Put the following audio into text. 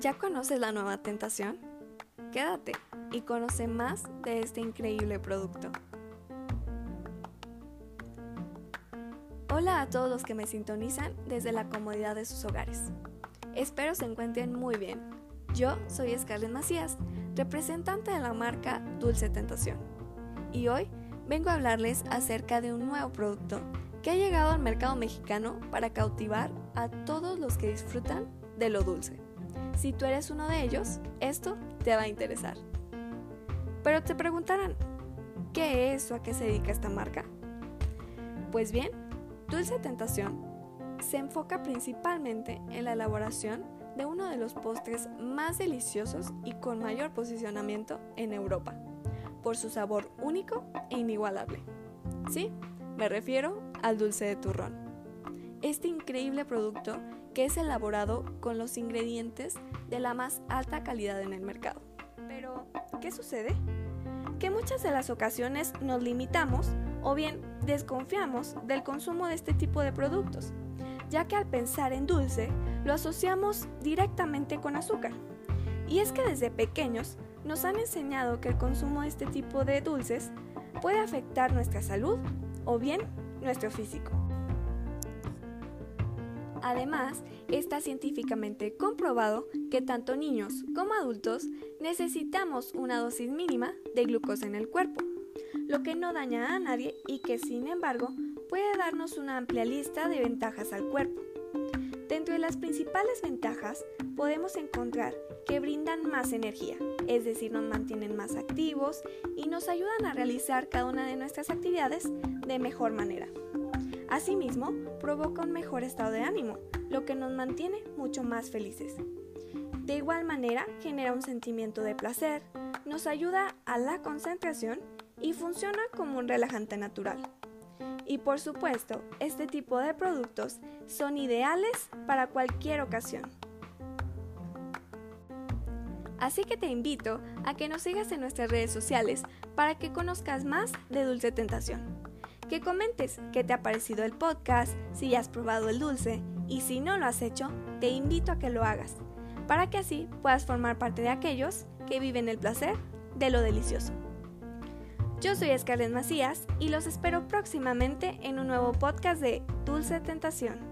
¿Ya conoces la nueva tentación? Quédate y conoce más de este increíble producto. Hola a todos los que me sintonizan desde la comodidad de sus hogares. Espero se encuentren muy bien. Yo soy Scarlett Macías, representante de la marca Dulce Tentación. Y hoy vengo a hablarles acerca de un nuevo producto que ha llegado al mercado mexicano para cautivar a todos los que disfrutan de lo dulce. Si tú eres uno de ellos, esto te va a interesar. Pero te preguntarán, ¿qué es o a qué se dedica esta marca? Pues bien, Dulce Tentación se enfoca principalmente en la elaboración de uno de los postres más deliciosos y con mayor posicionamiento en Europa, por su sabor único e inigualable. Sí, me refiero al dulce de turrón. Este increíble producto que es elaborado con los ingredientes de la más alta calidad en el mercado. Pero, ¿qué sucede? Que muchas de las ocasiones nos limitamos o bien desconfiamos del consumo de este tipo de productos, ya que al pensar en dulce lo asociamos directamente con azúcar. Y es que desde pequeños nos han enseñado que el consumo de este tipo de dulces puede afectar nuestra salud o bien nuestro físico. Además, está científicamente comprobado que tanto niños como adultos necesitamos una dosis mínima de glucosa en el cuerpo, lo que no daña a nadie y que sin embargo puede darnos una amplia lista de ventajas al cuerpo. Dentro de las principales ventajas podemos encontrar que brindan más energía, es decir, nos mantienen más activos y nos ayudan a realizar cada una de nuestras actividades de mejor manera. Asimismo, provoca un mejor estado de ánimo, lo que nos mantiene mucho más felices. De igual manera, genera un sentimiento de placer, nos ayuda a la concentración y funciona como un relajante natural. Y por supuesto, este tipo de productos son ideales para cualquier ocasión. Así que te invito a que nos sigas en nuestras redes sociales para que conozcas más de Dulce Tentación que comentes qué te ha parecido el podcast, si ya has probado el dulce y si no lo has hecho, te invito a que lo hagas, para que así puedas formar parte de aquellos que viven el placer de lo delicioso. Yo soy Scarlett Macías y los espero próximamente en un nuevo podcast de Dulce Tentación.